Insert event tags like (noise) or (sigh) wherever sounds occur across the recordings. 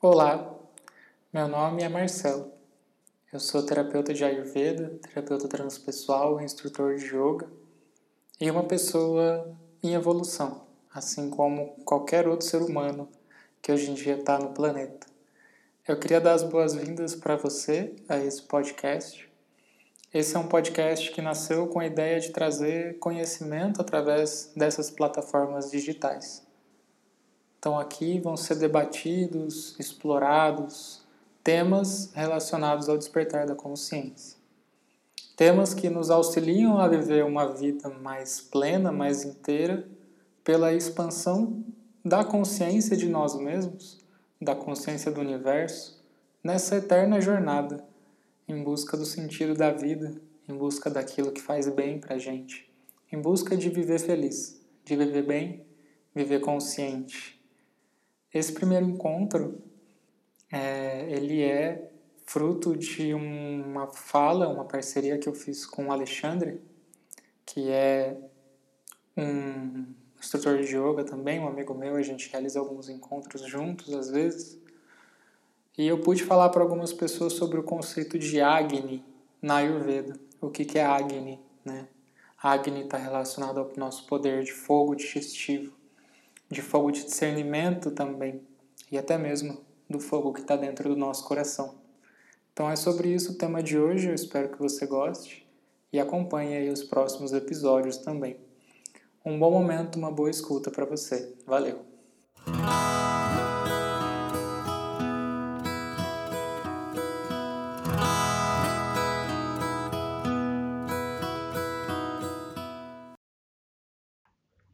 Olá, meu nome é Marcelo. Eu sou terapeuta de Ayurveda, terapeuta transpessoal, instrutor de yoga e uma pessoa em evolução, assim como qualquer outro ser humano que hoje em dia está no planeta. Eu queria dar as boas-vindas para você a esse podcast. Esse é um podcast que nasceu com a ideia de trazer conhecimento através dessas plataformas digitais. Então aqui vão ser debatidos, explorados temas relacionados ao despertar da consciência. Temas que nos auxiliam a viver uma vida mais plena, mais inteira, pela expansão da consciência de nós mesmos, da consciência do universo, nessa eterna jornada em busca do sentido da vida, em busca daquilo que faz bem para a gente, em busca de viver feliz, de viver bem, viver consciente esse primeiro encontro, é, ele é fruto de uma fala, uma parceria que eu fiz com o Alexandre, que é um instrutor de yoga também, um amigo meu, a gente realiza alguns encontros juntos às vezes. E eu pude falar para algumas pessoas sobre o conceito de Agni na Ayurveda. O que, que é Agni, né? Agni está relacionado ao nosso poder de fogo digestivo de fogo de discernimento também, e até mesmo do fogo que está dentro do nosso coração. Então é sobre isso o tema de hoje, eu espero que você goste e acompanhe aí os próximos episódios também. Um bom momento, uma boa escuta para você. Valeu!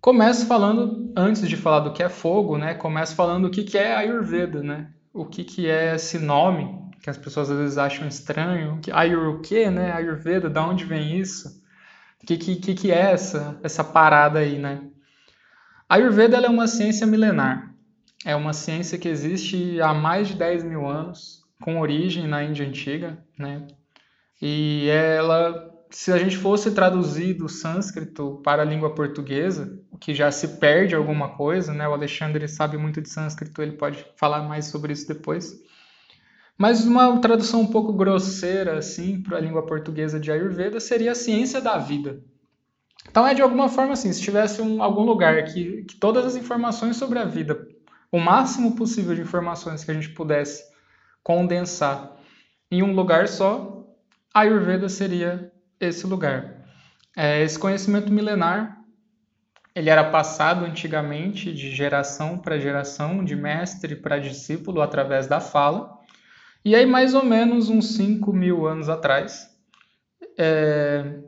Começo falando, antes de falar do que é fogo, né? Começo falando o que, que é Ayurveda, né? O que, que é esse nome, que as pessoas às vezes acham estranho. Ayur o quê, né? Ayurveda, da onde vem isso? O que, que, que é essa, essa parada aí, né? Ayurveda é uma ciência milenar. É uma ciência que existe há mais de 10 mil anos, com origem na Índia Antiga, né? E ela se a gente fosse traduzir do sânscrito para a língua portuguesa, o que já se perde alguma coisa, né? O Alexandre sabe muito de sânscrito, ele pode falar mais sobre isso depois. Mas uma tradução um pouco grosseira assim para a língua portuguesa de Ayurveda seria a ciência da vida. Então é de alguma forma assim, se tivesse um, algum lugar que, que todas as informações sobre a vida, o máximo possível de informações que a gente pudesse condensar em um lugar só, Ayurveda seria esse lugar. É, esse conhecimento milenar ele era passado antigamente de geração para geração, de mestre para discípulo, através da fala. E aí, mais ou menos uns 5 mil anos atrás, é,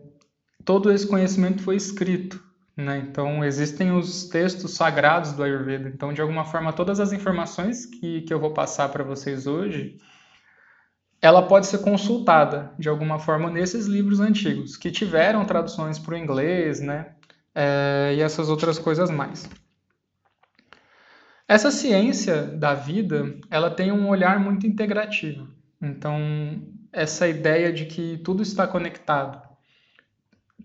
todo esse conhecimento foi escrito. Né? Então, existem os textos sagrados do Ayurveda. Então, de alguma forma, todas as informações que, que eu vou passar para vocês hoje, ela pode ser consultada de alguma forma nesses livros antigos, que tiveram traduções para o inglês, né? É, e essas outras coisas mais. Essa ciência da vida, ela tem um olhar muito integrativo. Então, essa ideia de que tudo está conectado.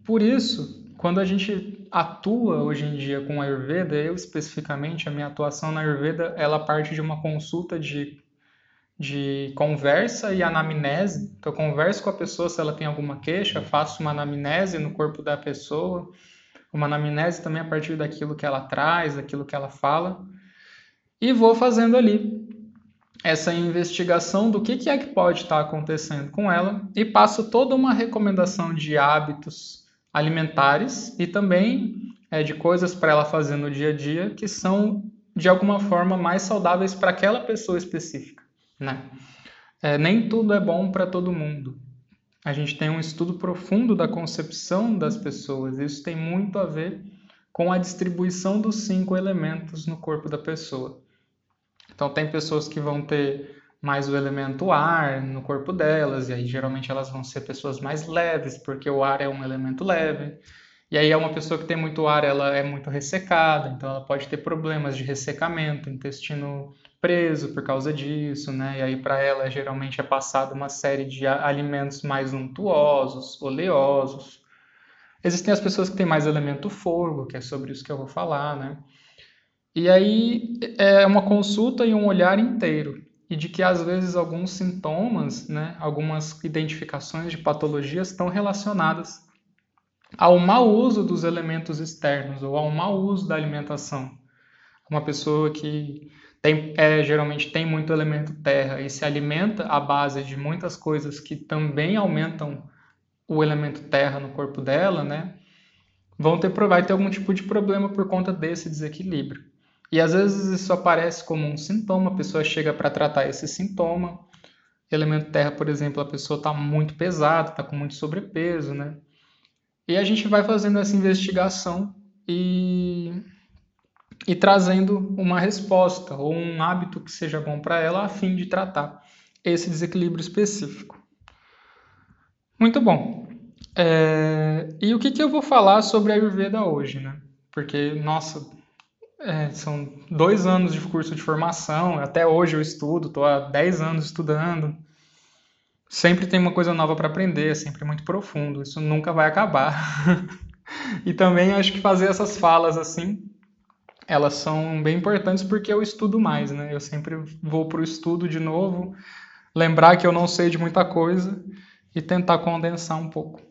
Por isso, quando a gente atua hoje em dia com a Ayurveda, eu especificamente, a minha atuação na Ayurveda, ela parte de uma consulta de de conversa e anamnese. Então, eu converso com a pessoa se ela tem alguma queixa, faço uma anamnese no corpo da pessoa, uma anamnese também a partir daquilo que ela traz, daquilo que ela fala, e vou fazendo ali essa investigação do que, que é que pode estar acontecendo com ela. E passo toda uma recomendação de hábitos alimentares e também é, de coisas para ela fazer no dia a dia que são de alguma forma mais saudáveis para aquela pessoa específica né? É, nem tudo é bom para todo mundo. A gente tem um estudo profundo da concepção das pessoas. Isso tem muito a ver com a distribuição dos cinco elementos no corpo da pessoa. Então, tem pessoas que vão ter mais o elemento ar no corpo delas, e aí geralmente elas vão ser pessoas mais leves, porque o ar é um elemento leve. E aí é uma pessoa que tem muito ar, ela é muito ressecada, então ela pode ter problemas de ressecamento, intestino preso por causa disso, né? E aí para ela geralmente é passado uma série de alimentos mais untuosos, oleosos. Existem as pessoas que têm mais elemento fogo, que é sobre isso que eu vou falar, né? E aí é uma consulta e um olhar inteiro. e de que às vezes alguns sintomas, né, algumas identificações de patologias estão relacionadas ao mau uso dos elementos externos ou ao mau uso da alimentação. Uma pessoa que tem, é, geralmente tem muito elemento terra e se alimenta à base de muitas coisas que também aumentam o elemento terra no corpo dela, né? Vão ter, vai ter algum tipo de problema por conta desse desequilíbrio. E às vezes isso aparece como um sintoma, a pessoa chega para tratar esse sintoma. Elemento terra, por exemplo, a pessoa está muito pesada, está com muito sobrepeso, né? E a gente vai fazendo essa investigação e, e trazendo uma resposta ou um hábito que seja bom para ela a fim de tratar esse desequilíbrio específico. Muito bom. É... E o que, que eu vou falar sobre a Ayurveda hoje, né? Porque, nossa, é, são dois anos de curso de formação, até hoje eu estudo, estou há 10 anos estudando. Sempre tem uma coisa nova para aprender, é sempre muito profundo, isso nunca vai acabar. (laughs) e também acho que fazer essas falas assim, elas são bem importantes porque eu estudo mais, né? Eu sempre vou para o estudo de novo, lembrar que eu não sei de muita coisa e tentar condensar um pouco.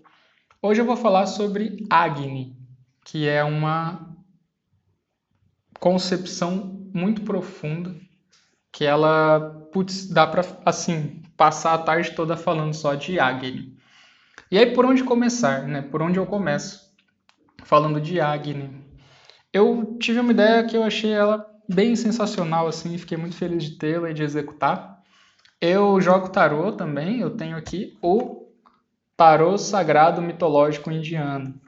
Hoje eu vou falar sobre Agni, que é uma concepção muito profunda que ela, putz, dá para assim, passar a tarde toda falando só de Agni. E aí por onde começar, né? Por onde eu começo? Falando de Agni. Eu tive uma ideia que eu achei ela bem sensacional assim, fiquei muito feliz de tê-la e de executar. Eu jogo tarô também, eu tenho aqui o Tarô Sagrado Mitológico Indiano.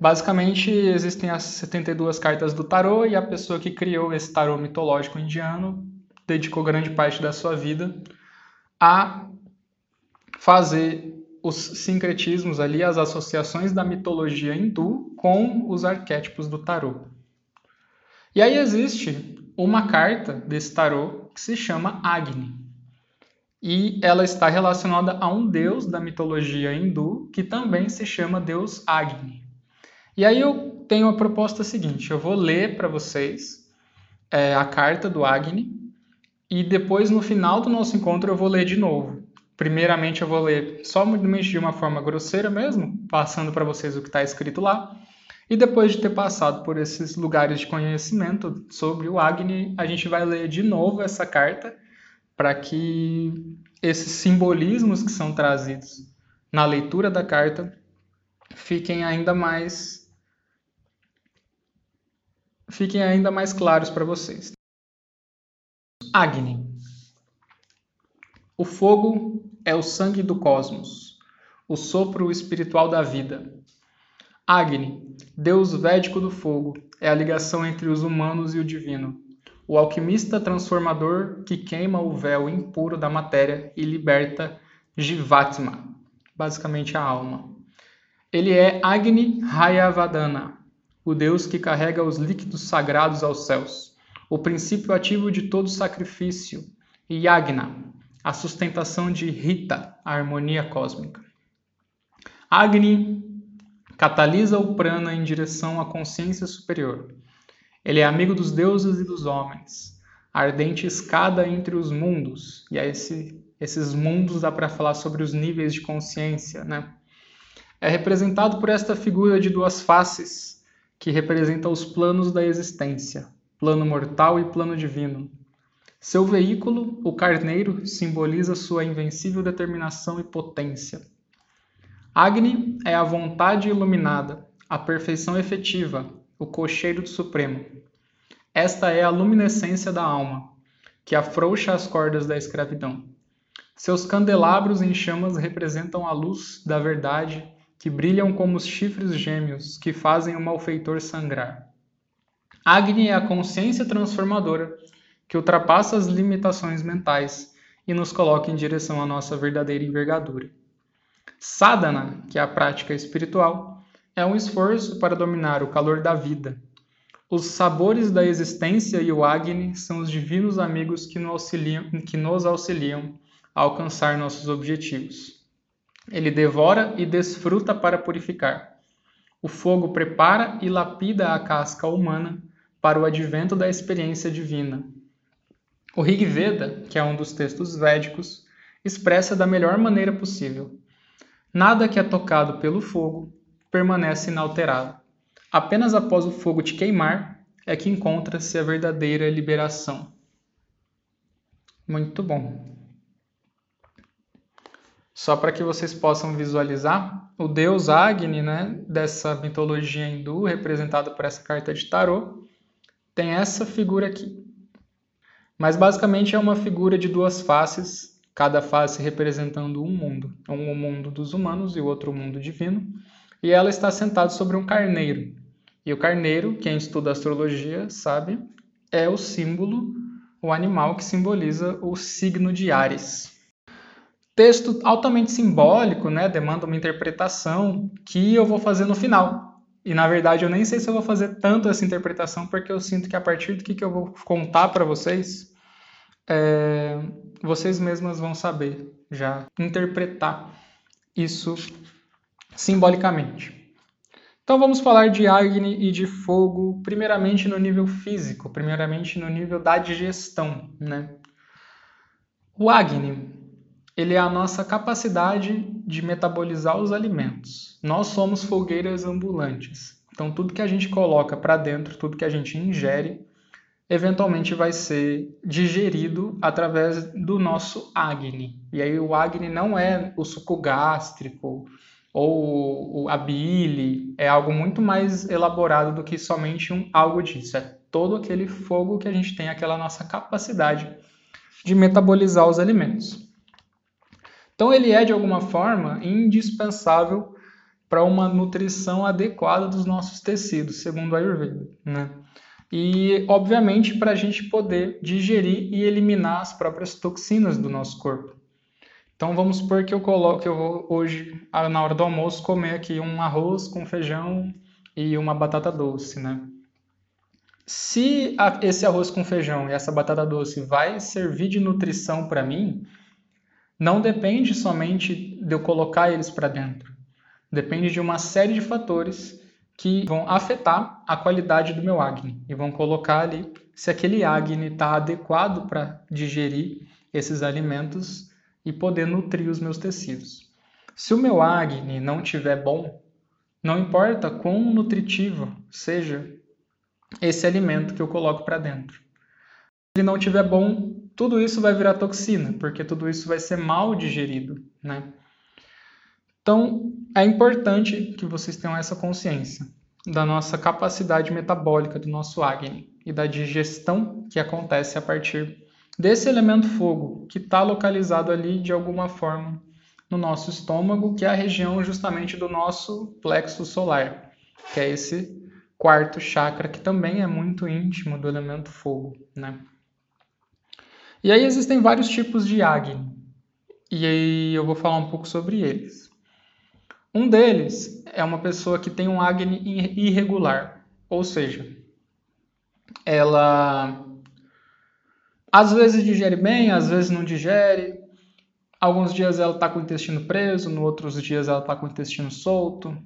Basicamente, existem as 72 cartas do tarô e a pessoa que criou esse tarô mitológico indiano dedicou grande parte da sua vida a fazer os sincretismos ali, as associações da mitologia hindu com os arquétipos do tarô. E aí existe uma carta desse tarô que se chama Agni. E ela está relacionada a um deus da mitologia hindu que também se chama Deus Agni. E aí eu tenho a proposta seguinte: eu vou ler para vocês é, a carta do Agni e depois no final do nosso encontro eu vou ler de novo. Primeiramente eu vou ler somente de uma forma grosseira mesmo, passando para vocês o que está escrito lá. E depois de ter passado por esses lugares de conhecimento sobre o Agni, a gente vai ler de novo essa carta para que esses simbolismos que são trazidos na leitura da carta fiquem ainda mais fiquem ainda mais claros para vocês. Agni. O fogo é o sangue do cosmos, o sopro espiritual da vida. Agni, deus védico do fogo, é a ligação entre os humanos e o divino. O alquimista transformador que queima o véu impuro da matéria e liberta Jivatma, basicamente a alma. Ele é Agni Hayavadana, o Deus que carrega os líquidos sagrados aos céus, o princípio ativo de todo sacrifício, Yagna, a sustentação de Rita, a harmonia cósmica. Agni catalisa o prana em direção à consciência superior. Ele é amigo dos deuses e dos homens, ardente escada entre os mundos, e a esse, esses mundos dá para falar sobre os níveis de consciência, né? É representado por esta figura de duas faces, que representa os planos da existência, plano mortal e plano divino. Seu veículo, o carneiro, simboliza sua invencível determinação e potência. Agni é a vontade iluminada, a perfeição efetiva, o cocheiro do Supremo. Esta é a luminescência da alma, que afrouxa as cordas da escravidão. Seus candelabros em chamas representam a luz da verdade que brilham como os chifres gêmeos que fazem o malfeitor sangrar. Agni é a consciência transformadora que ultrapassa as limitações mentais e nos coloca em direção à nossa verdadeira envergadura. Sadhana, que é a prática espiritual, é um esforço para dominar o calor da vida. Os sabores da existência e o Agni são os divinos amigos que nos auxiliam, que nos auxiliam a alcançar nossos objetivos. Ele devora e desfruta para purificar. O fogo prepara e lapida a casca humana para o advento da experiência divina. O Rig Veda, que é um dos textos védicos, expressa da melhor maneira possível. Nada que é tocado pelo fogo permanece inalterado. Apenas após o fogo te queimar é que encontra-se a verdadeira liberação. Muito bom. Só para que vocês possam visualizar, o deus Agni, né, dessa mitologia hindu, representado por essa carta de tarô, tem essa figura aqui. Mas basicamente é uma figura de duas faces, cada face representando um mundo, um mundo dos humanos e o outro mundo divino, e ela está sentada sobre um carneiro. E o carneiro, quem estuda astrologia sabe, é o símbolo, o animal que simboliza o signo de Ares. Texto altamente simbólico, né? Demanda uma interpretação que eu vou fazer no final. E na verdade eu nem sei se eu vou fazer tanto essa interpretação, porque eu sinto que a partir do que eu vou contar para vocês, é, vocês mesmas vão saber já interpretar isso simbolicamente. Então vamos falar de Agni e de fogo, primeiramente no nível físico, primeiramente no nível da digestão, né? O Agni, ele é a nossa capacidade de metabolizar os alimentos. Nós somos fogueiras ambulantes. Então tudo que a gente coloca para dentro, tudo que a gente ingere, eventualmente vai ser digerido através do nosso Agni. E aí o Agni não é o suco gástrico ou a bile, é algo muito mais elaborado do que somente um algo disso. É todo aquele fogo que a gente tem, aquela nossa capacidade de metabolizar os alimentos. Então ele é de alguma forma indispensável para uma nutrição adequada dos nossos tecidos, segundo a Ayurveda, né? E, obviamente, para a gente poder digerir e eliminar as próprias toxinas do nosso corpo. Então, vamos supor que eu coloque, eu vou hoje, na hora do almoço, comer aqui um arroz com feijão e uma batata doce, né? Se esse arroz com feijão e essa batata doce vai servir de nutrição para mim, não depende somente de eu colocar eles para dentro. Depende de uma série de fatores que vão afetar a qualidade do meu acne e vão colocar ali se aquele acne está adequado para digerir esses alimentos e poder nutrir os meus tecidos. Se o meu acne não estiver bom, não importa quão nutritivo seja esse alimento que eu coloco para dentro. Se ele não estiver bom, tudo isso vai virar toxina, porque tudo isso vai ser mal digerido, né? Então, é importante que vocês tenham essa consciência da nossa capacidade metabólica, do nosso Agni e da digestão que acontece a partir desse elemento fogo, que está localizado ali de alguma forma no nosso estômago, que é a região justamente do nosso plexo solar, que é esse quarto chakra que também é muito íntimo do elemento fogo, né? E aí existem vários tipos de Agni, e aí eu vou falar um pouco sobre eles. Um deles é uma pessoa que tem um Agni irregular, ou seja, ela às vezes digere bem, às vezes não digere. Alguns dias ela está com o intestino preso, no outros dias ela está com o intestino solto.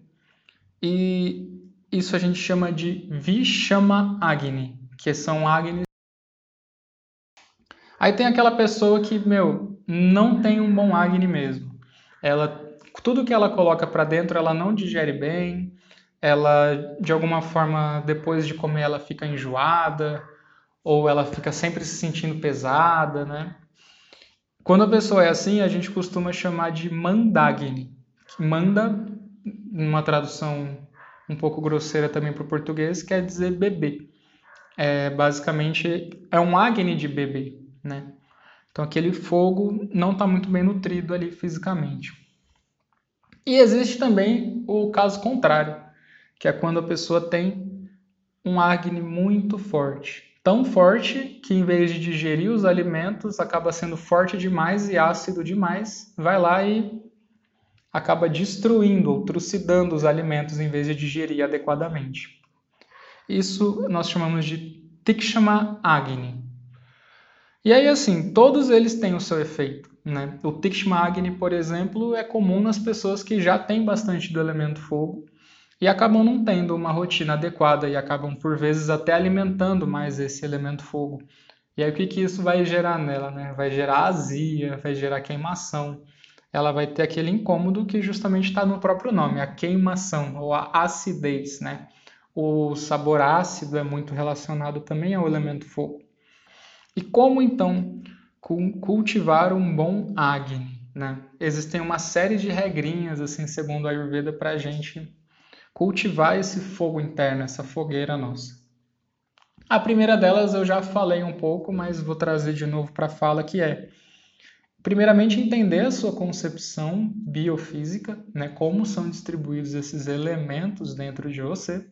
E isso a gente chama de Vishama Agni, que são Agnis. Aí tem aquela pessoa que, meu, não tem um bom Agni mesmo. Ela tudo que ela coloca para dentro ela não digere bem, ela de alguma forma depois de comer ela fica enjoada ou ela fica sempre se sentindo pesada, né? Quando a pessoa é assim, a gente costuma chamar de mandagni. Manda, uma tradução um pouco grosseira também para o português, quer dizer bebê. É, basicamente é um agni de bebê, né? Então aquele fogo não está muito bem nutrido ali fisicamente. E existe também o caso contrário, que é quando a pessoa tem um acne muito forte. Tão forte que, em vez de digerir os alimentos, acaba sendo forte demais e ácido demais, vai lá e acaba destruindo ou trucidando os alimentos em vez de digerir adequadamente. Isso nós chamamos de Tikshama Agni. E aí, assim, todos eles têm o seu efeito. Né? O Tikshma Agni, por exemplo, é comum nas pessoas que já têm bastante do elemento fogo e acabam não tendo uma rotina adequada e acabam, por vezes, até alimentando mais esse elemento fogo E aí o que, que isso vai gerar nela? Né? Vai gerar azia, vai gerar queimação. Ela vai ter aquele incômodo que justamente está no próprio nome, a queimação ou a acidez. Né? O sabor ácido é muito relacionado também ao elemento fogo. E como então cultivar um bom Agni? Né? Existem uma série de regrinhas, assim, segundo a Ayurveda, para a gente cultivar esse fogo interno, essa fogueira nossa. A primeira delas eu já falei um pouco, mas vou trazer de novo para a fala, que é, primeiramente, entender a sua concepção biofísica, né, como são distribuídos esses elementos dentro de você,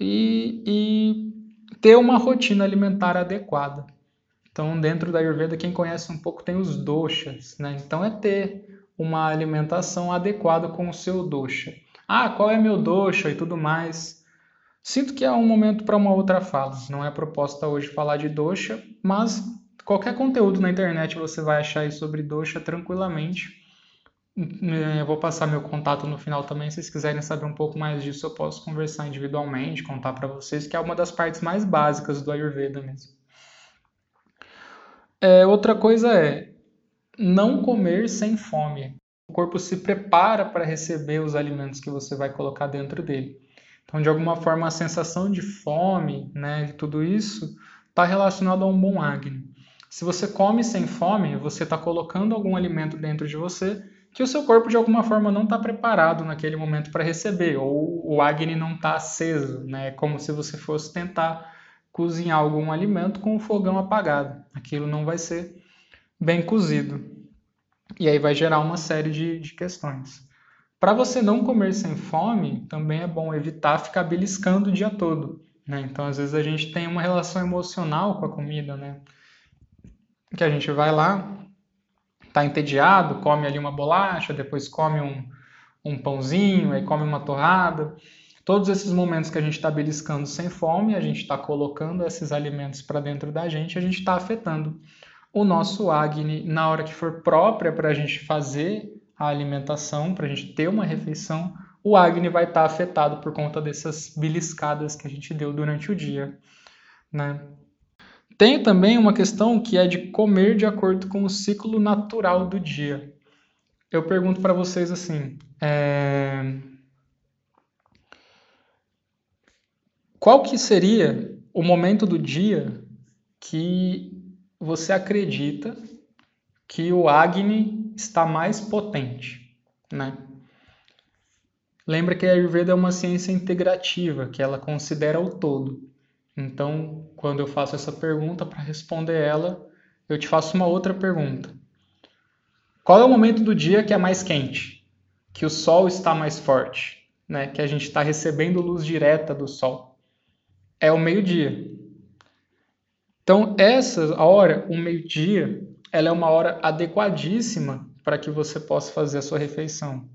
e, e ter uma rotina alimentar adequada. Então, dentro da Ayurveda, quem conhece um pouco tem os doshas, né? Então, é ter uma alimentação adequada com o seu dosha. Ah, qual é meu dosha e tudo mais. Sinto que é um momento para uma outra fala. Não é proposta hoje falar de dosha, mas qualquer conteúdo na internet você vai achar aí sobre dosha tranquilamente. É, eu vou passar meu contato no final também. Se vocês quiserem saber um pouco mais disso, eu posso conversar individualmente, contar para vocês, que é uma das partes mais básicas do Ayurveda mesmo. É, outra coisa é não comer sem fome. O corpo se prepara para receber os alimentos que você vai colocar dentro dele. Então, de alguma forma, a sensação de fome, né, de tudo isso, está relacionado a um bom Agni. Se você come sem fome, você está colocando algum alimento dentro de você que o seu corpo, de alguma forma, não está preparado naquele momento para receber, ou o Agni não está aceso, né? É como se você fosse tentar cozinhar algum alimento com o fogão apagado. Aquilo não vai ser bem cozido. E aí vai gerar uma série de, de questões. Para você não comer sem fome, também é bom evitar ficar beliscando o dia todo. Né? Então, às vezes, a gente tem uma relação emocional com a comida, né? Que a gente vai lá, tá entediado, come ali uma bolacha, depois come um, um pãozinho, aí come uma torrada. Todos esses momentos que a gente está beliscando sem fome, a gente está colocando esses alimentos para dentro da gente, a gente está afetando o nosso Agni na hora que for própria para a gente fazer a alimentação, para a gente ter uma refeição, o Agni vai estar tá afetado por conta dessas beliscadas que a gente deu durante o dia. Né? Tem também uma questão que é de comer de acordo com o ciclo natural do dia. Eu pergunto para vocês assim: é Qual que seria o momento do dia que você acredita que o Agni está mais potente, né? Lembra que a Ayurveda é uma ciência integrativa, que ela considera o todo. Então, quando eu faço essa pergunta, para responder ela, eu te faço uma outra pergunta. Qual é o momento do dia que é mais quente? Que o sol está mais forte, né? Que a gente está recebendo luz direta do sol é o meio-dia. Então, essa hora, o meio-dia, ela é uma hora adequadíssima para que você possa fazer a sua refeição.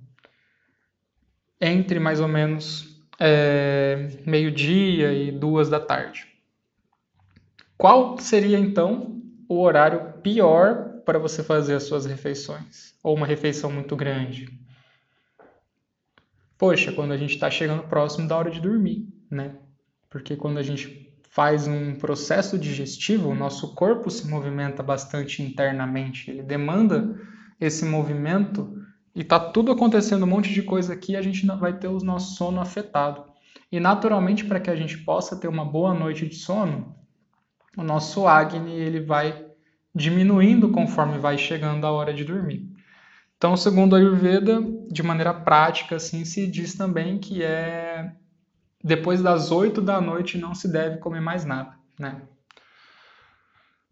Entre mais ou menos é, meio-dia e duas da tarde. Qual seria então o horário pior para você fazer as suas refeições? Ou uma refeição muito grande? Poxa, quando a gente está chegando próximo da hora de dormir, né? Porque quando a gente faz um processo digestivo, o nosso corpo se movimenta bastante internamente, ele demanda esse movimento e tá tudo acontecendo um monte de coisa aqui, a gente vai ter o nosso sono afetado. E naturalmente, para que a gente possa ter uma boa noite de sono, o nosso Agni ele vai diminuindo conforme vai chegando a hora de dormir. Então, segundo a Ayurveda, de maneira prática, assim, se diz também que é depois das 8 da noite não se deve comer mais nada, né?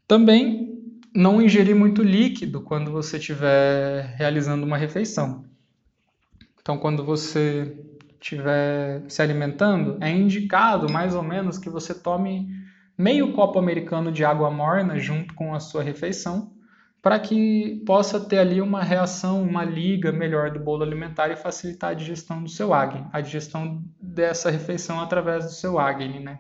Também não ingerir muito líquido quando você estiver realizando uma refeição. Então, quando você estiver se alimentando, é indicado mais ou menos que você tome meio copo americano de água morna junto com a sua refeição para que possa ter ali uma reação, uma liga melhor do bolo alimentar e facilitar a digestão do seu Agni, a digestão dessa refeição através do seu Agni, né?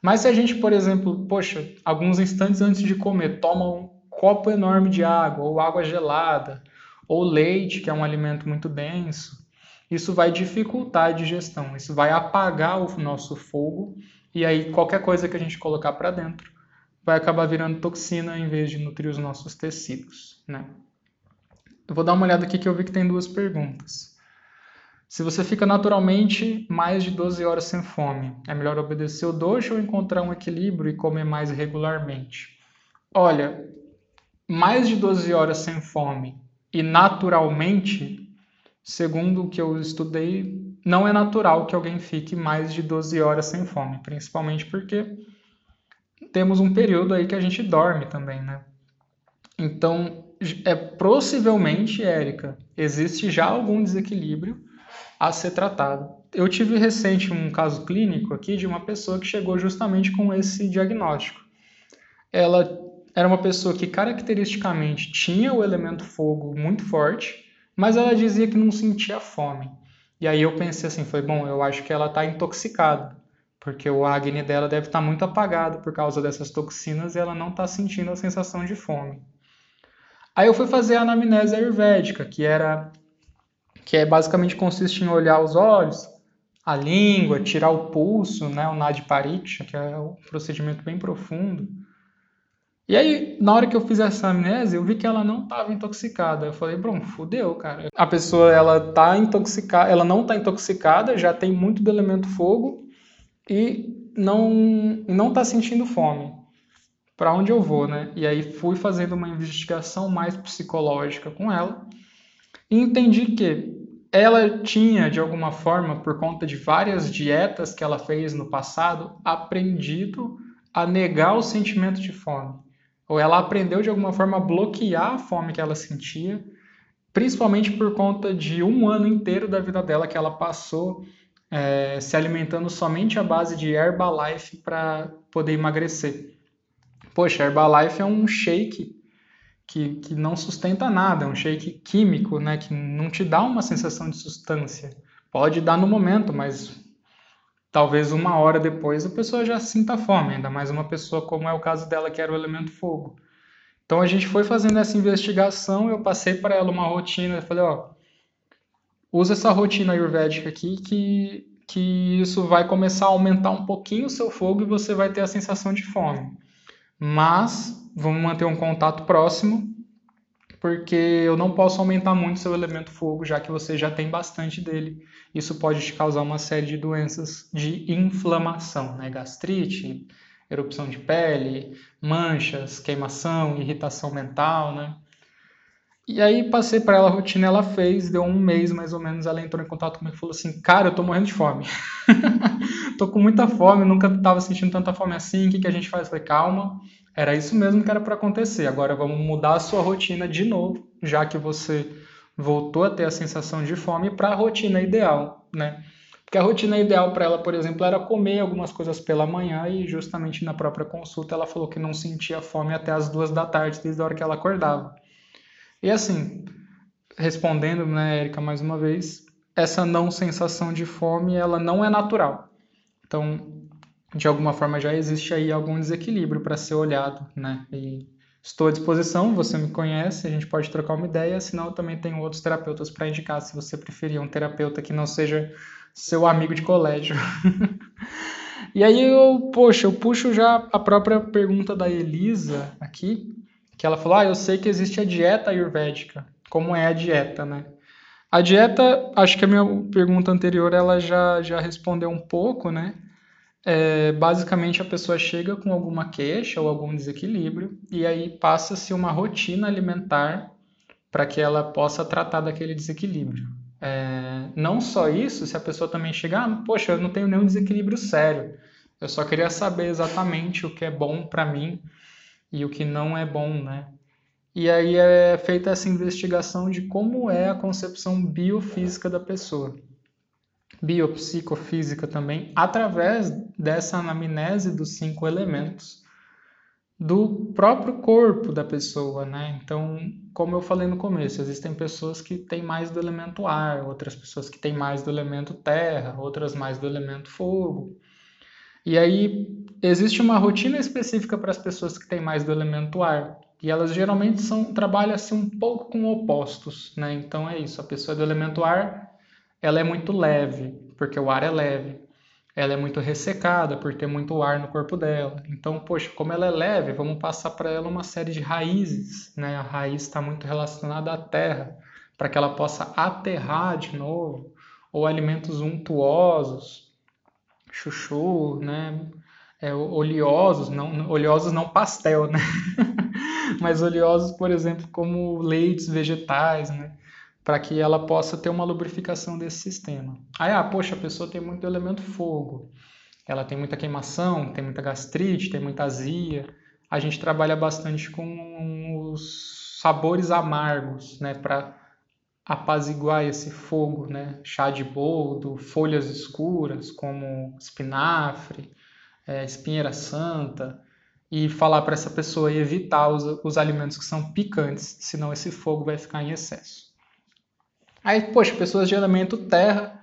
Mas se a gente, por exemplo, poxa, alguns instantes antes de comer, toma um copo enorme de água, ou água gelada, ou leite, que é um alimento muito denso, isso vai dificultar a digestão, isso vai apagar o nosso fogo, e aí qualquer coisa que a gente colocar para dentro vai acabar virando toxina em vez de nutrir os nossos tecidos, né? Eu vou dar uma olhada aqui que eu vi que tem duas perguntas. Se você fica naturalmente mais de 12 horas sem fome, é melhor obedecer o dojo ou encontrar um equilíbrio e comer mais regularmente? Olha, mais de 12 horas sem fome e naturalmente, segundo o que eu estudei, não é natural que alguém fique mais de 12 horas sem fome, principalmente porque temos um período aí que a gente dorme também, né? Então, é possivelmente, Érica, existe já algum desequilíbrio a ser tratado. Eu tive recente um caso clínico aqui de uma pessoa que chegou justamente com esse diagnóstico. Ela era uma pessoa que caracteristicamente tinha o elemento fogo muito forte, mas ela dizia que não sentia fome. E aí eu pensei assim, foi bom, eu acho que ela está intoxicada, porque o acne dela deve estar tá muito apagado por causa dessas toxinas e ela não está sentindo a sensação de fome. Aí eu fui fazer a anamnese ayurvédica, que era que é basicamente consiste em olhar os olhos, a língua, tirar o pulso, né, o nadi pariksha, que é um procedimento bem profundo. E aí, na hora que eu fiz essa amnésia, eu vi que ela não estava intoxicada. Eu falei, bom, fudeu, cara. A pessoa, ela tá intoxicada, ela não está intoxicada, já tem muito do elemento fogo e não não está sentindo fome. Para onde eu vou, né? E aí fui fazendo uma investigação mais psicológica com ela e entendi que ela tinha, de alguma forma, por conta de várias dietas que ela fez no passado, aprendido a negar o sentimento de fome ou ela aprendeu de alguma forma a bloquear a fome que ela sentia, principalmente por conta de um ano inteiro da vida dela que ela passou é, se alimentando somente à base de Herbalife para poder emagrecer. Poxa, Herbalife é um shake que, que não sustenta nada, é um shake químico, né, que não te dá uma sensação de substância. Pode dar no momento, mas talvez uma hora depois a pessoa já sinta fome, ainda mais uma pessoa como é o caso dela, que era o elemento fogo. Então a gente foi fazendo essa investigação, eu passei para ela uma rotina, eu falei, ó, usa essa rotina ayurvédica aqui que, que isso vai começar a aumentar um pouquinho o seu fogo e você vai ter a sensação de fome. Mas vamos manter um contato próximo, porque eu não posso aumentar muito seu elemento fogo, já que você já tem bastante dele. Isso pode te causar uma série de doenças de inflamação, né? Gastrite, erupção de pele, manchas, queimação, irritação mental, né? E aí passei para ela a rotina, ela fez, deu um mês mais ou menos, ela entrou em contato comigo e falou assim, cara, eu tô morrendo de fome. (laughs) tô com muita fome, nunca tava sentindo tanta fome assim, o que, que a gente faz? Eu falei, calma, era isso mesmo que era para acontecer. Agora vamos mudar a sua rotina de novo, já que você voltou a ter a sensação de fome para a rotina ideal, né? Porque a rotina ideal para ela, por exemplo, era comer algumas coisas pela manhã e justamente na própria consulta ela falou que não sentia fome até as duas da tarde, desde a hora que ela acordava. E assim, respondendo, né, Érica, mais uma vez, essa não sensação de fome, ela não é natural. Então, de alguma forma já existe aí algum desequilíbrio para ser olhado, né? E estou à disposição, você me conhece, a gente pode trocar uma ideia, senão eu também tenho outros terapeutas para indicar, se você preferir um terapeuta que não seja seu amigo de colégio. (laughs) e aí eu, poxa, eu puxo já a própria pergunta da Elisa aqui, que ela falou: "Ah, eu sei que existe a dieta ayurvédica. Como é a dieta, né?" A dieta, acho que a minha pergunta anterior ela já já respondeu um pouco, né? é, basicamente a pessoa chega com alguma queixa ou algum desequilíbrio e aí passa-se uma rotina alimentar para que ela possa tratar daquele desequilíbrio. É, não só isso, se a pessoa também chegar, ah, poxa, eu não tenho nenhum desequilíbrio sério, eu só queria saber exatamente o que é bom para mim e o que não é bom, né? E aí é feita essa investigação de como é a concepção biofísica da pessoa biopsicofísica também, através dessa anamnese dos cinco elementos do próprio corpo da pessoa, né? Então, como eu falei no começo, existem pessoas que têm mais do elemento ar, outras pessoas que têm mais do elemento terra, outras mais do elemento fogo. E aí existe uma rotina específica para as pessoas que têm mais do elemento ar. E elas geralmente são trabalham assim um pouco com opostos, né? Então é isso, a pessoa do elemento ar ela é muito leve, porque o ar é leve. ela é muito ressecada por ter muito ar no corpo dela. Então, poxa, como ela é leve, vamos passar para ela uma série de raízes, né? A raiz está muito relacionada à terra, para que ela possa aterrar de novo, ou alimentos untuosos, chuchu, né? É, oleosos, não oleosos não pastel, né? (laughs) Mas oleosos, por exemplo, como leites vegetais, né? para que ela possa ter uma lubrificação desse sistema. Aí, ah, poxa, a pessoa tem muito elemento fogo, ela tem muita queimação, tem muita gastrite, tem muita azia. A gente trabalha bastante com os sabores amargos, né, para apaziguar esse fogo, né? Chá de boldo, folhas escuras como espinafre, é, espinheira santa, e falar para essa pessoa evitar os, os alimentos que são picantes, senão esse fogo vai ficar em excesso. Aí, poxa, pessoas de elemento terra,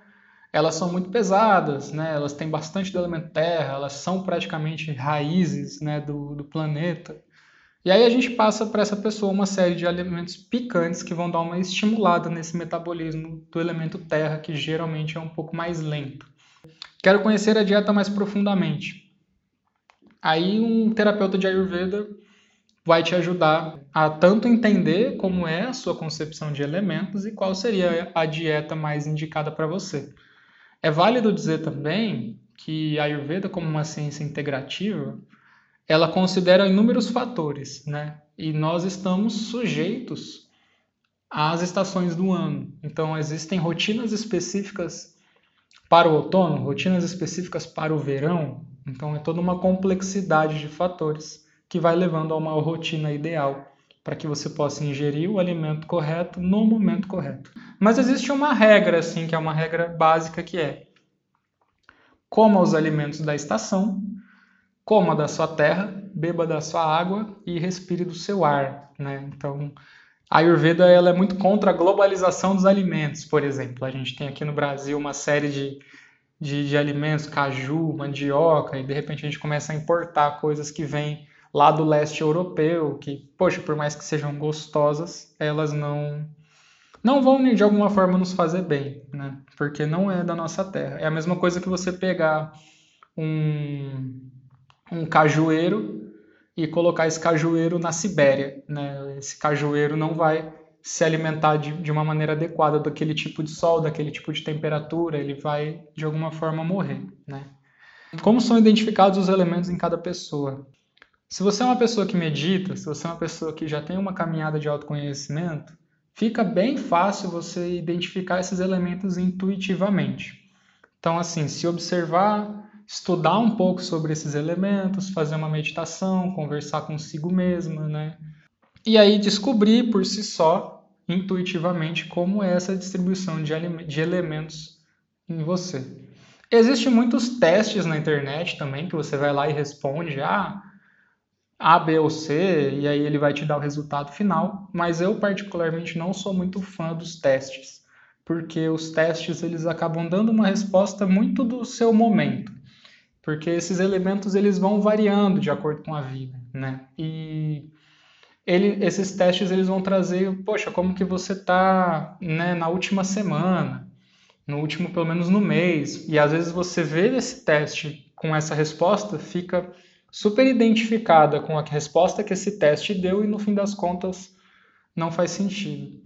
elas são muito pesadas, né? Elas têm bastante do elemento terra, elas são praticamente raízes, né, do, do planeta. E aí a gente passa para essa pessoa uma série de alimentos picantes que vão dar uma estimulada nesse metabolismo do elemento terra, que geralmente é um pouco mais lento. Quero conhecer a dieta mais profundamente. Aí um terapeuta de Ayurveda vai te ajudar a tanto entender como é a sua concepção de elementos e qual seria a dieta mais indicada para você. É válido dizer também que a Ayurveda, como uma ciência integrativa, ela considera inúmeros fatores, né? E nós estamos sujeitos às estações do ano. Então, existem rotinas específicas para o outono, rotinas específicas para o verão. Então, é toda uma complexidade de fatores que vai levando a uma rotina ideal para que você possa ingerir o alimento correto no momento correto. Mas existe uma regra, assim, que é uma regra básica que é coma os alimentos da estação, coma da sua terra, beba da sua água e respire do seu ar, né? Então, a Ayurveda ela é muito contra a globalização dos alimentos, por exemplo. A gente tem aqui no Brasil uma série de, de, de alimentos, caju, mandioca, e de repente a gente começa a importar coisas que vêm lá do leste europeu, que, poxa, por mais que sejam gostosas, elas não não vão de alguma forma nos fazer bem, né? Porque não é da nossa terra. É a mesma coisa que você pegar um, um cajueiro e colocar esse cajueiro na Sibéria, né? Esse cajueiro não vai se alimentar de, de uma maneira adequada daquele tipo de sol, daquele tipo de temperatura, ele vai de alguma forma morrer, né? Como são identificados os elementos em cada pessoa? Se você é uma pessoa que medita, se você é uma pessoa que já tem uma caminhada de autoconhecimento, fica bem fácil você identificar esses elementos intuitivamente. Então, assim, se observar, estudar um pouco sobre esses elementos, fazer uma meditação, conversar consigo mesma, né? E aí descobrir por si só, intuitivamente, como é essa distribuição de, de elementos em você. Existem muitos testes na internet também que você vai lá e responde, ah, a, B ou C, e aí ele vai te dar o resultado final, mas eu particularmente não sou muito fã dos testes, porque os testes eles acabam dando uma resposta muito do seu momento, porque esses elementos eles vão variando de acordo com a vida, né? E ele, esses testes eles vão trazer, poxa, como que você está né, na última semana, no último pelo menos no mês, e às vezes você vê esse teste com essa resposta, fica super identificada com a resposta que esse teste deu e no fim das contas não faz sentido.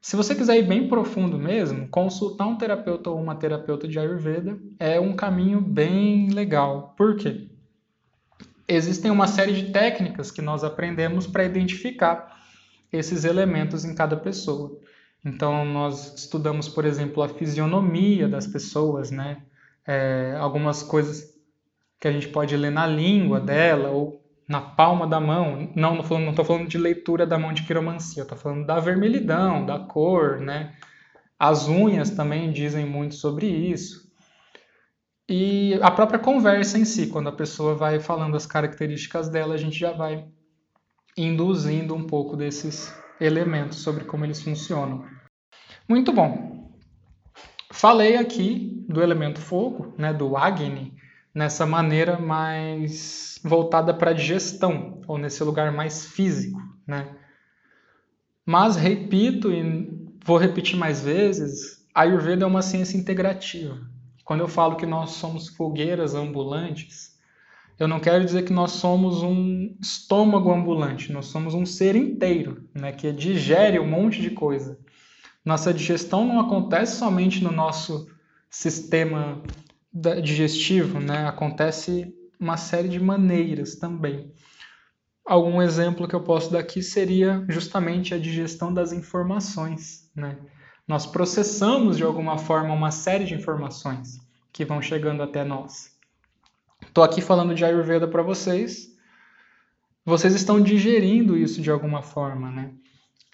Se você quiser ir bem profundo mesmo, consultar um terapeuta ou uma terapeuta de Ayurveda é um caminho bem legal. Por quê? Existem uma série de técnicas que nós aprendemos para identificar esses elementos em cada pessoa. Então, nós estudamos, por exemplo, a fisionomia das pessoas, né? É, algumas coisas que a gente pode ler na língua dela ou na palma da mão. Não, não estou falando, de leitura da mão de quiromancia, estou falando da vermelhidão, da cor, né? As unhas também dizem muito sobre isso. E a própria conversa em si, quando a pessoa vai falando as características dela, a gente já vai induzindo um pouco desses elementos sobre como eles funcionam. Muito bom. Falei aqui do elemento fogo, né, do Agni, nessa maneira mais voltada para a digestão, ou nesse lugar mais físico, né? Mas repito e vou repetir mais vezes, a Ayurveda é uma ciência integrativa. Quando eu falo que nós somos fogueiras ambulantes, eu não quero dizer que nós somos um estômago ambulante, nós somos um ser inteiro, né, que digere um monte de coisa. Nossa digestão não acontece somente no nosso sistema digestivo, né? Acontece uma série de maneiras também. Algum exemplo que eu posso dar aqui seria justamente a digestão das informações, né? Nós processamos de alguma forma uma série de informações que vão chegando até nós. Estou aqui falando de Ayurveda para vocês. Vocês estão digerindo isso de alguma forma, né?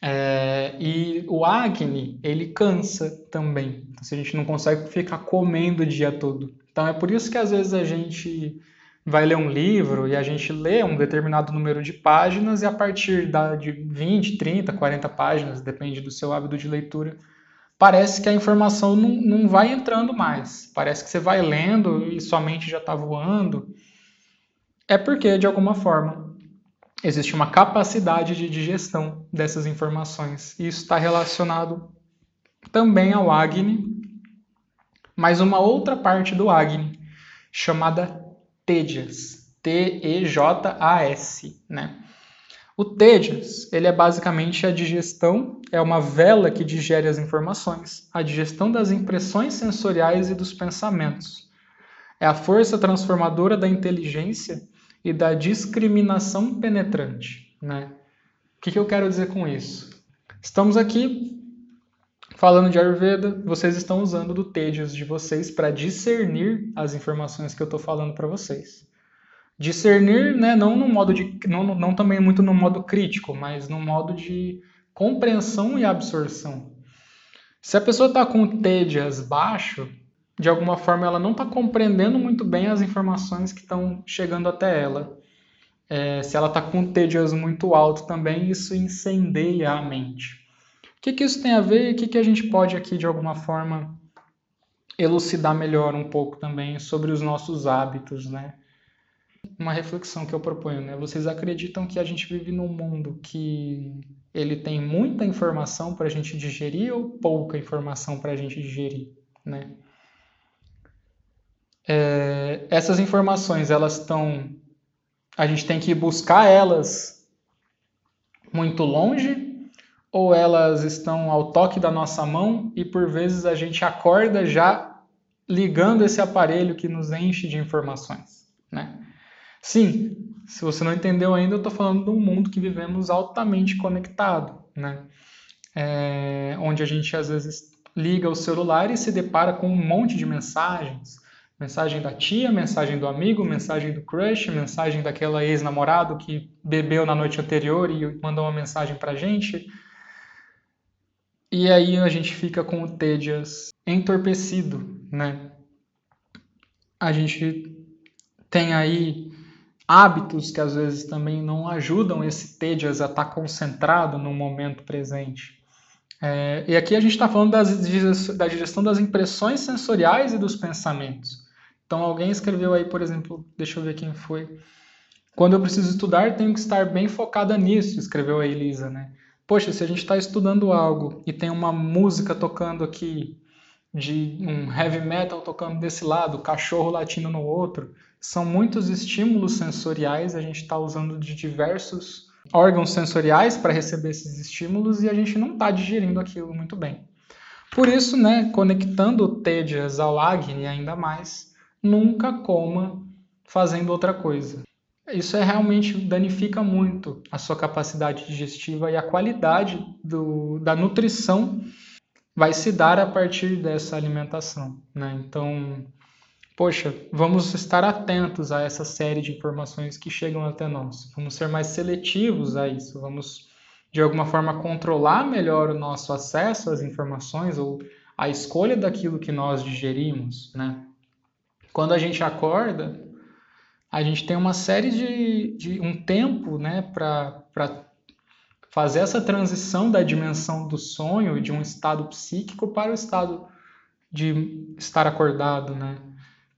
É, e o Agni, ele cansa também. Então, se a gente não consegue ficar comendo o dia todo. Então é por isso que às vezes a gente vai ler um livro e a gente lê um determinado número de páginas e a partir da, de 20, 30, 40 páginas, depende do seu hábito de leitura, parece que a informação não, não vai entrando mais. Parece que você vai lendo e sua mente já está voando. É porque, de alguma forma, existe uma capacidade de digestão dessas informações. E isso está relacionado também ao Agni, mas uma outra parte do Agni, chamada Tejas. T-E-J-A-S, né? O Tejas, ele é basicamente a digestão, é uma vela que digere as informações, a digestão das impressões sensoriais e dos pensamentos. É a força transformadora da inteligência e da discriminação penetrante. Né? O que, que eu quero dizer com isso? Estamos aqui falando de Ayurveda, vocês estão usando do Tejas de vocês para discernir as informações que eu estou falando para vocês. Discernir, né, não no modo de, não, não também muito no modo crítico, mas no modo de compreensão e absorção. Se a pessoa está com Tejas baixo, de alguma forma ela não está compreendendo muito bem as informações que estão chegando até ela. É, se ela está com Tejas muito alto também, isso incendeia a mente. O que, que isso tem a ver e o que, que a gente pode aqui, de alguma forma, elucidar melhor um pouco também sobre os nossos hábitos, né? Uma reflexão que eu proponho, né? Vocês acreditam que a gente vive num mundo que ele tem muita informação para a gente digerir ou pouca informação para a gente digerir, né? É, essas informações, elas estão... A gente tem que buscar elas muito longe ou elas estão ao toque da nossa mão e por vezes a gente acorda já ligando esse aparelho que nos enche de informações, né? Sim, se você não entendeu ainda, eu estou falando de um mundo que vivemos altamente conectado, né? É, onde a gente às vezes liga o celular e se depara com um monte de mensagens. Mensagem da tia, mensagem do amigo, mensagem do crush, mensagem daquela ex-namorado que bebeu na noite anterior e mandou uma mensagem pra gente. E aí a gente fica com o Tedias entorpecido, né? A gente tem aí hábitos que às vezes também não ajudam esse tédias a estar concentrado no momento presente. É, e aqui a gente está falando das, da digestão das impressões sensoriais e dos pensamentos. Então alguém escreveu aí, por exemplo, deixa eu ver quem foi. Quando eu preciso estudar, tenho que estar bem focada nisso, escreveu a Elisa, né? Poxa, se a gente está estudando algo e tem uma música tocando aqui, de um heavy metal tocando desse lado, cachorro latindo no outro, são muitos estímulos sensoriais, a gente está usando de diversos órgãos sensoriais para receber esses estímulos e a gente não está digerindo aquilo muito bem. Por isso, né, conectando o ao Agni ainda mais, nunca coma fazendo outra coisa. Isso é realmente danifica muito a sua capacidade digestiva e a qualidade do, da nutrição vai se dar a partir dessa alimentação. Né? Então, poxa, vamos estar atentos a essa série de informações que chegam até nós. Vamos ser mais seletivos a isso. Vamos, de alguma forma, controlar melhor o nosso acesso às informações ou a escolha daquilo que nós digerimos. Né? Quando a gente acorda, a gente tem uma série de, de um tempo né, para fazer essa transição da dimensão do sonho de um estado psíquico para o estado de estar acordado, né?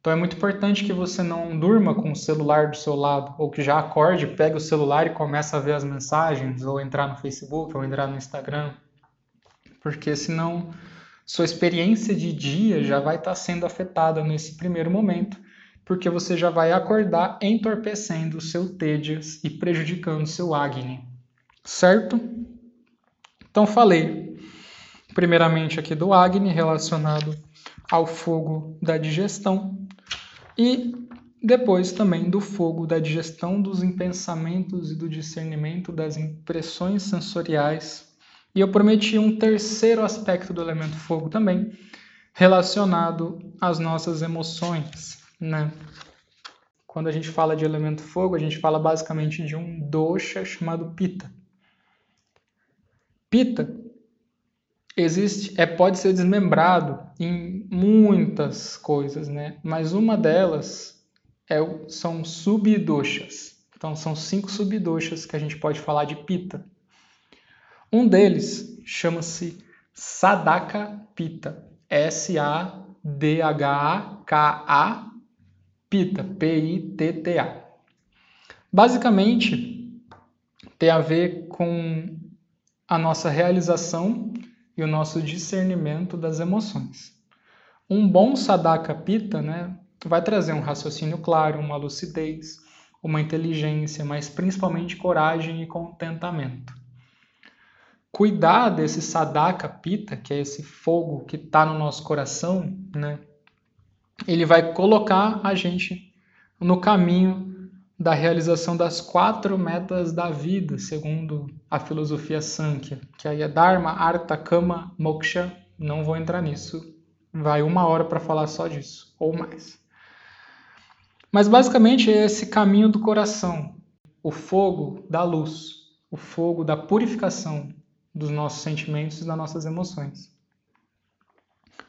Então é muito importante que você não durma com o celular do seu lado, ou que já acorde, pegue o celular e comece a ver as mensagens, ou entrar no Facebook, ou entrar no Instagram, porque senão Sua experiência de dia já vai estar sendo afetada nesse primeiro momento, porque você já vai acordar entorpecendo o seu Tejas e prejudicando o seu Agni. Certo? Então falei primeiramente aqui do Agni relacionado ao fogo da digestão e depois também do fogo da digestão dos pensamentos e do discernimento das impressões sensoriais. E eu prometi um terceiro aspecto do elemento fogo também, relacionado às nossas emoções, né? Quando a gente fala de elemento fogo, a gente fala basicamente de um dosha chamado pita. Pita existe, é pode ser desmembrado em muitas coisas, né? Mas uma delas é, são subdoshas. Então, são cinco subdoshas que a gente pode falar de pita. Um deles chama-se Sadaka Pita. S-A-D-H-A-K-A Pita. P-I-T-T-A. Basicamente, tem a ver com a nossa realização e o nosso discernimento das emoções. Um bom Sadaka Pita, né, vai trazer um raciocínio claro, uma lucidez, uma inteligência, mas principalmente coragem e contentamento. Cuidar desse sadaka pita, que é esse fogo que está no nosso coração, né? Ele vai colocar a gente no caminho da realização das quatro metas da vida, segundo a filosofia Sankhya, que aí é Dharma, Artha, Kama, Moksha. Não vou entrar nisso. Vai uma hora para falar só disso, ou mais. Mas basicamente é esse caminho do coração, o fogo da luz, o fogo da purificação dos nossos sentimentos e das nossas emoções.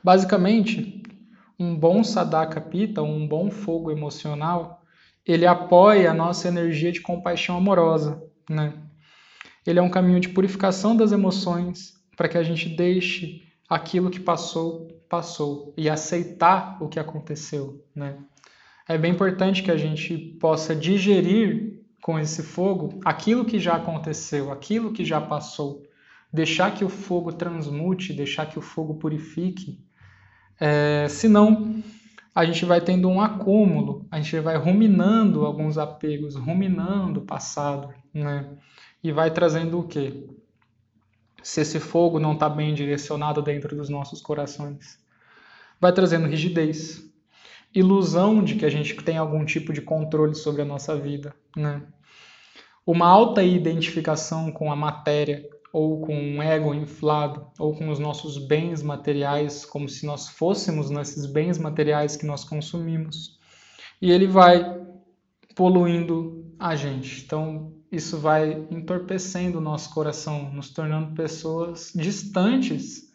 Basicamente, um bom sadaka pita, um bom fogo emocional, ele apoia a nossa energia de compaixão amorosa, né? Ele é um caminho de purificação das emoções para que a gente deixe aquilo que passou, passou e aceitar o que aconteceu, né? é bem importante que a gente possa digerir com esse fogo aquilo que já aconteceu, aquilo que já passou, deixar que o fogo transmute, deixar que o fogo purifique. É, senão, a gente vai tendo um acúmulo, a gente vai ruminando alguns apegos, ruminando o passado, né? E vai trazendo o quê? Se esse fogo não está bem direcionado dentro dos nossos corações, vai trazendo rigidez, ilusão de que a gente tem algum tipo de controle sobre a nossa vida, né? Uma alta identificação com a matéria ou com um ego inflado ou com os nossos bens materiais, como se nós fôssemos nesses bens materiais que nós consumimos. E ele vai poluindo a gente. Então, isso vai entorpecendo o nosso coração, nos tornando pessoas distantes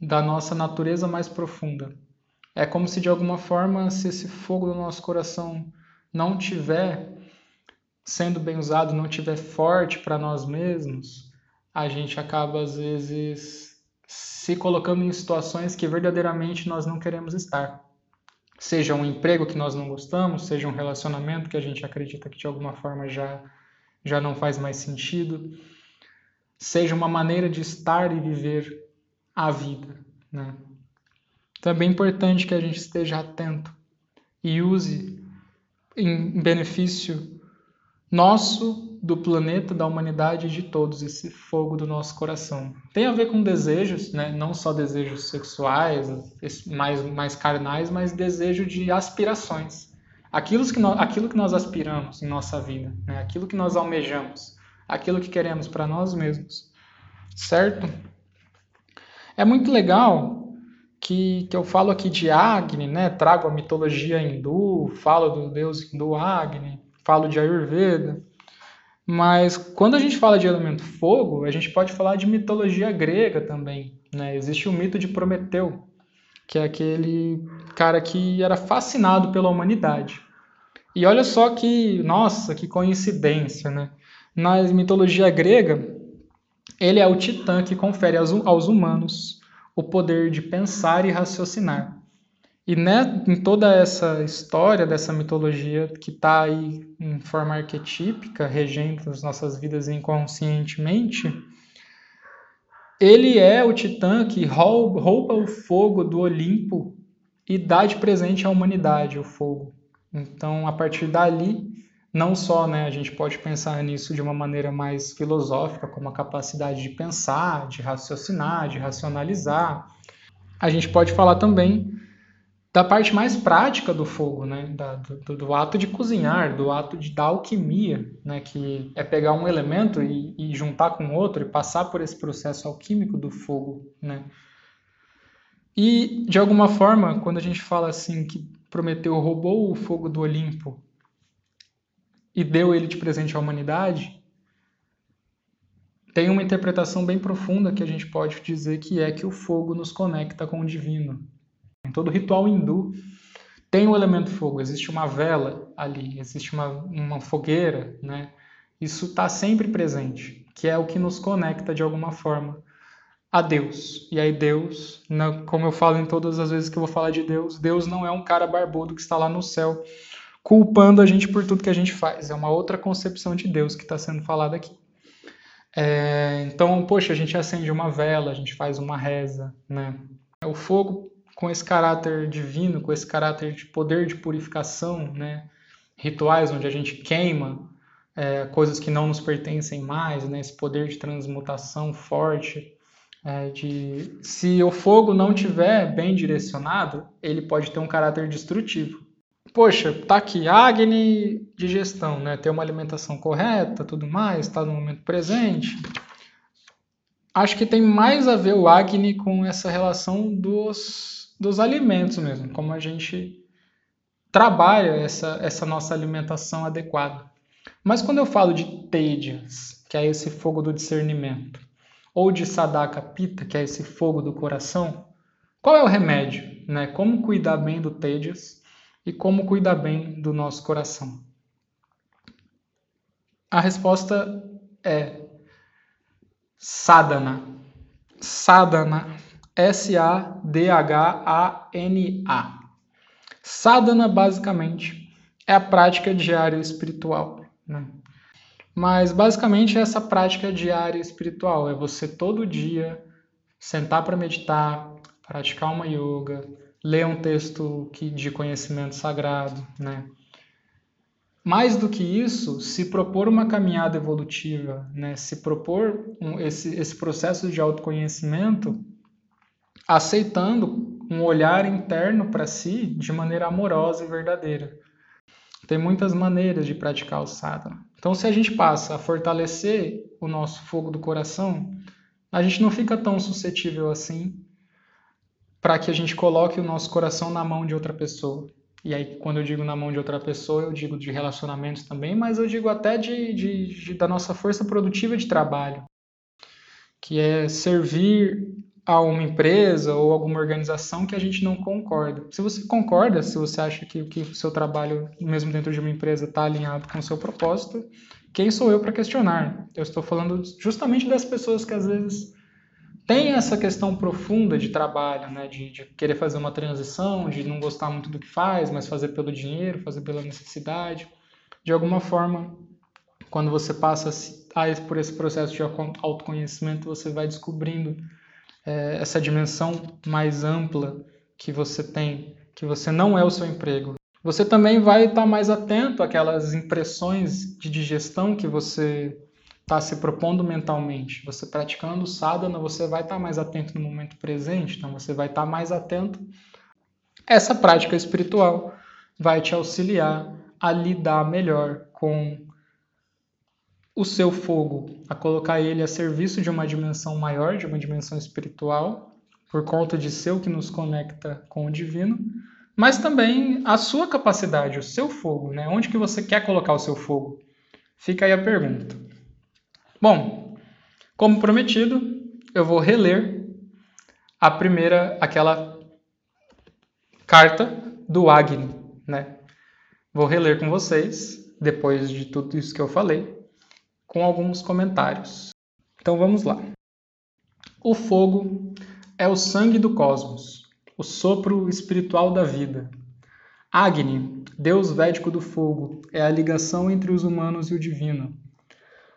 da nossa natureza mais profunda. É como se de alguma forma, se esse fogo do nosso coração não tiver sendo bem usado, não tiver forte para nós mesmos, a gente acaba às vezes se colocando em situações que verdadeiramente nós não queremos estar. Seja um emprego que nós não gostamos, seja um relacionamento que a gente acredita que de alguma forma já já não faz mais sentido, seja uma maneira de estar e viver a vida, né? Então é bem importante que a gente esteja atento e use em benefício nosso, do planeta, da humanidade e de todos esse fogo do nosso coração. Tem a ver com desejos, né? não só desejos sexuais, mais, mais carnais, mas desejo de aspirações. Aquilo que, nós, aquilo que nós aspiramos em nossa vida, né? aquilo que nós almejamos, aquilo que queremos para nós mesmos. Certo? É muito legal que, que eu falo aqui de Agni, né? Trago a mitologia hindu, falo do deus hindu Agni, falo de Ayurveda. Mas quando a gente fala de elemento fogo, a gente pode falar de mitologia grega também. Né? Existe o mito de Prometeu, que é aquele cara que era fascinado pela humanidade. E olha só que, nossa, que coincidência, né? Na mitologia grega, ele é o titã que confere aos, aos humanos o poder de pensar e raciocinar. E né, em toda essa história dessa mitologia que está aí em forma arquetípica, regendo as nossas vidas inconscientemente, Ele é o titã que rouba o fogo do Olimpo e dá de presente à humanidade o fogo. Então, a partir dali, não só né, a gente pode pensar nisso de uma maneira mais filosófica, como a capacidade de pensar, de raciocinar, de racionalizar, a gente pode falar também da parte mais prática do fogo, né? Da, do, do, ato de cozinhar, do ato de da alquimia, né? Que é pegar um elemento e, e, juntar com outro e passar por esse processo alquímico do fogo, né? E de alguma forma, quando a gente fala assim que Prometeu roubou o fogo do Olimpo e deu ele de presente à humanidade, tem uma interpretação bem profunda que a gente pode dizer que é que o fogo nos conecta com o divino, em todo ritual hindu tem o elemento fogo, existe uma vela ali, existe uma, uma fogueira, né? Isso está sempre presente, que é o que nos conecta de alguma forma a Deus. E aí Deus, como eu falo em todas as vezes que eu vou falar de Deus, Deus não é um cara barbudo que está lá no céu culpando a gente por tudo que a gente faz. É uma outra concepção de Deus que está sendo falada aqui. É, então, poxa, a gente acende uma vela, a gente faz uma reza, né? O fogo com esse caráter divino, com esse caráter de poder de purificação, né? rituais onde a gente queima é, coisas que não nos pertencem mais, né? esse poder de transmutação forte. É, de se o fogo não tiver bem direcionado, ele pode ter um caráter destrutivo. Poxa, tá aqui Agni digestão, né? Ter uma alimentação correta, tudo mais, está no momento presente acho que tem mais a ver o Agni com essa relação dos dos alimentos mesmo, como a gente trabalha essa, essa nossa alimentação adequada. Mas quando eu falo de Tejas, que é esse fogo do discernimento, ou de Sadaka Pita, que é esse fogo do coração, qual é o remédio? Né? Como cuidar bem do Tejas e como cuidar bem do nosso coração? A resposta é sadhana. Sadhana S-A-D-H-A-N-A. Sadhana, basicamente, é a prática diária espiritual. Né? Mas, basicamente, essa prática diária espiritual é você todo dia sentar para meditar, praticar uma yoga, ler um texto que, de conhecimento sagrado, né? Mais do que isso, se propor uma caminhada evolutiva, né? se propor um, esse, esse processo de autoconhecimento, aceitando um olhar interno para si de maneira amorosa e verdadeira. Tem muitas maneiras de praticar o sadhana. Então, se a gente passa a fortalecer o nosso fogo do coração, a gente não fica tão suscetível assim para que a gente coloque o nosso coração na mão de outra pessoa. E aí, quando eu digo na mão de outra pessoa, eu digo de relacionamentos também, mas eu digo até de, de, de da nossa força produtiva de trabalho, que é servir a uma empresa ou alguma organização que a gente não concorda. Se você concorda, se você acha que, que o seu trabalho, mesmo dentro de uma empresa, está alinhado com o seu propósito, quem sou eu para questionar? Eu estou falando justamente das pessoas que às vezes têm essa questão profunda de trabalho, né? de, de querer fazer uma transição, de não gostar muito do que faz, mas fazer pelo dinheiro, fazer pela necessidade. De alguma forma, quando você passa por esse processo de autoconhecimento, você vai descobrindo é, essa dimensão mais ampla que você tem, que você não é o seu emprego. Você também vai estar mais atento àquelas impressões de digestão que você está se propondo mentalmente. Você praticando sadhana, você vai estar mais atento no momento presente, então você vai estar mais atento. Essa prática espiritual vai te auxiliar a lidar melhor com o seu fogo, a colocar ele a serviço de uma dimensão maior, de uma dimensão espiritual, por conta de ser o que nos conecta com o divino, mas também a sua capacidade, o seu fogo, né? Onde que você quer colocar o seu fogo? Fica aí a pergunta. Bom, como prometido, eu vou reler a primeira, aquela carta do Agni, né? Vou reler com vocês, depois de tudo isso que eu falei, com alguns comentários. Então vamos lá. O fogo é o sangue do cosmos, o sopro espiritual da vida. Agni, deus védico do fogo, é a ligação entre os humanos e o divino.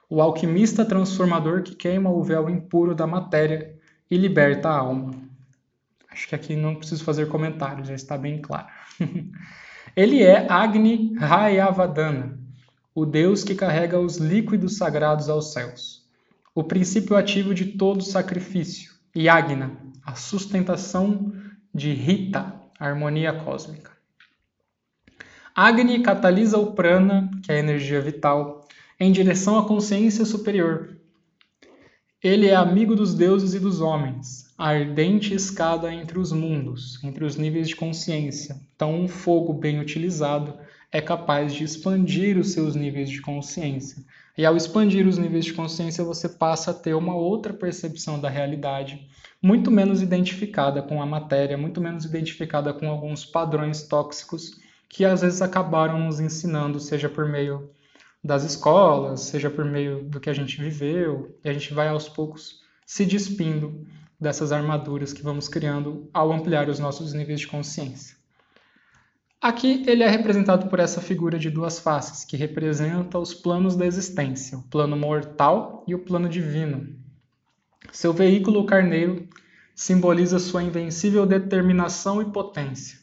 O alquimista transformador que queima o véu impuro da matéria e liberta a alma. Acho que aqui não preciso fazer comentários, já está bem claro. (laughs) Ele é Agni Rayavadana, o Deus que carrega os líquidos sagrados aos céus, o princípio ativo de todo sacrifício, e Agna, a sustentação de Rita, a harmonia cósmica. Agni catalisa o prana, que é a energia vital, em direção à consciência superior. Ele é amigo dos deuses e dos homens, a ardente escada entre os mundos, entre os níveis de consciência. Então, um fogo bem utilizado é capaz de expandir os seus níveis de consciência. E ao expandir os níveis de consciência, você passa a ter uma outra percepção da realidade, muito menos identificada com a matéria, muito menos identificada com alguns padrões tóxicos que às vezes acabaram nos ensinando, seja por meio das escolas, seja por meio do que a gente viveu, e a gente vai aos poucos se despindo dessas armaduras que vamos criando ao ampliar os nossos níveis de consciência. Aqui ele é representado por essa figura de duas faces, que representa os planos da existência, o plano mortal e o plano divino. Seu veículo, o carneiro, simboliza sua invencível determinação e potência.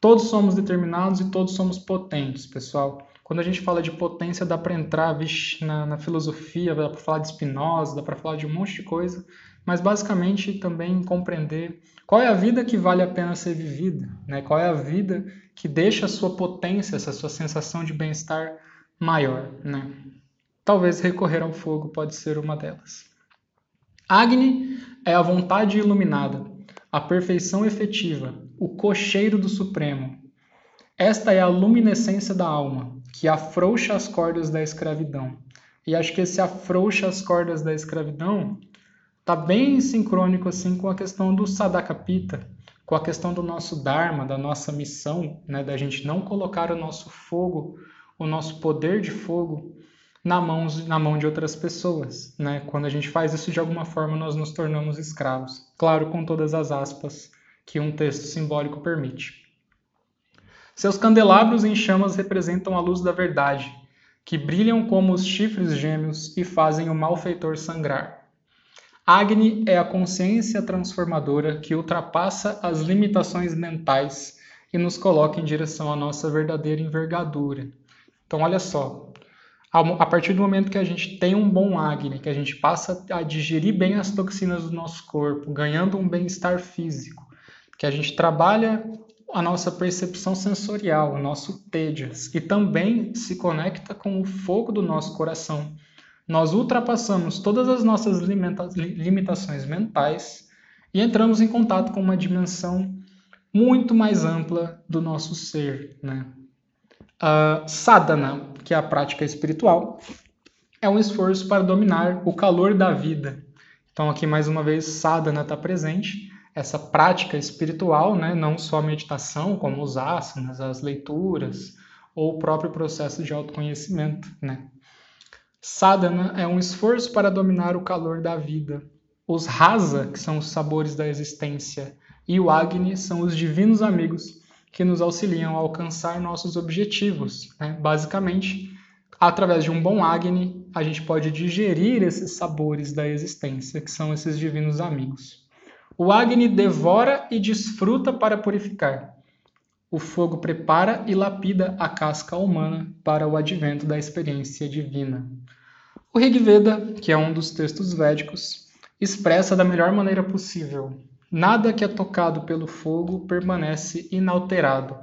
Todos somos determinados e todos somos potentes, pessoal. Quando a gente fala de potência, dá para entrar vixe, na, na filosofia, dá para falar de Spinoza, dá para falar de um monte de coisa, mas basicamente também compreender qual é a vida que vale a pena ser vivida, né? qual é a vida que deixa a sua potência, essa sua sensação de bem-estar maior. Né? Talvez recorrer ao fogo pode ser uma delas. Agni é a vontade iluminada, a perfeição efetiva, o cocheiro do Supremo. Esta é a luminescência da alma, que afrouxa as cordas da escravidão. E acho que esse afrouxa as cordas da escravidão está bem sincrônico assim com a questão do Sadakapita, com a questão do nosso Dharma, da nossa missão, né, da gente não colocar o nosso fogo, o nosso poder de fogo na mão, na mão de outras pessoas. Né? Quando a gente faz isso de alguma forma, nós nos tornamos escravos. Claro, com todas as aspas que um texto simbólico permite. Seus candelabros em chamas representam a luz da verdade, que brilham como os chifres gêmeos e fazem o malfeitor sangrar. Agni é a consciência transformadora que ultrapassa as limitações mentais e nos coloca em direção à nossa verdadeira envergadura. Então, olha só, a partir do momento que a gente tem um bom Agni, que a gente passa a digerir bem as toxinas do nosso corpo, ganhando um bem-estar físico, que a gente trabalha a nossa percepção sensorial, o nosso tejas, e também se conecta com o fogo do nosso coração nós ultrapassamos todas as nossas limitações mentais e entramos em contato com uma dimensão muito mais ampla do nosso ser. Né? A sadhana, que é a prática espiritual, é um esforço para dominar o calor da vida. Então, aqui mais uma vez, sadhana está presente, essa prática espiritual, né? não só a meditação, como os asanas, as leituras, ou o próprio processo de autoconhecimento. Né? Sadhana é um esforço para dominar o calor da vida. Os rasa, que são os sabores da existência, e o Agni são os divinos amigos que nos auxiliam a alcançar nossos objetivos. Né? Basicamente, através de um bom Agni, a gente pode digerir esses sabores da existência, que são esses divinos amigos. O Agni devora e desfruta para purificar. O fogo prepara e lapida a casca humana para o advento da experiência divina. O Rig Veda, que é um dos textos védicos, expressa da melhor maneira possível: nada que é tocado pelo fogo permanece inalterado.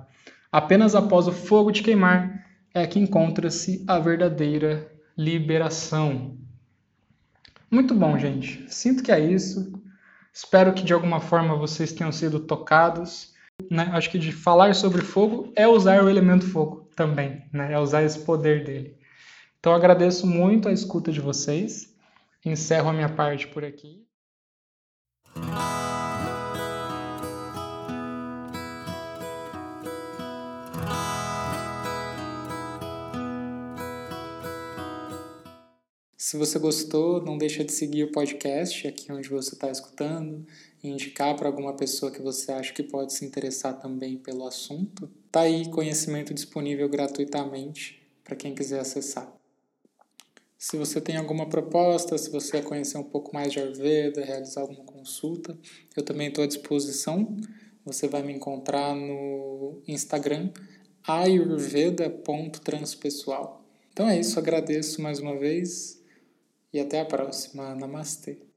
Apenas após o fogo te queimar é que encontra-se a verdadeira liberação. Muito bom, gente. Sinto que é isso. Espero que de alguma forma vocês tenham sido tocados. Né? Acho que de falar sobre fogo é usar o elemento fogo também, né? é usar esse poder dele. Então agradeço muito a escuta de vocês. Encerro a minha parte por aqui. Se você gostou, não deixa de seguir o podcast aqui onde você está escutando, indicar para alguma pessoa que você acha que pode se interessar também pelo assunto. Tá aí conhecimento disponível gratuitamente para quem quiser acessar. Se você tem alguma proposta, se você quer conhecer um pouco mais de Ayurveda, realizar alguma consulta, eu também estou à disposição. Você vai me encontrar no Instagram ayurveda.transpessoal. Então é isso, agradeço mais uma vez e até a próxima. Namastê.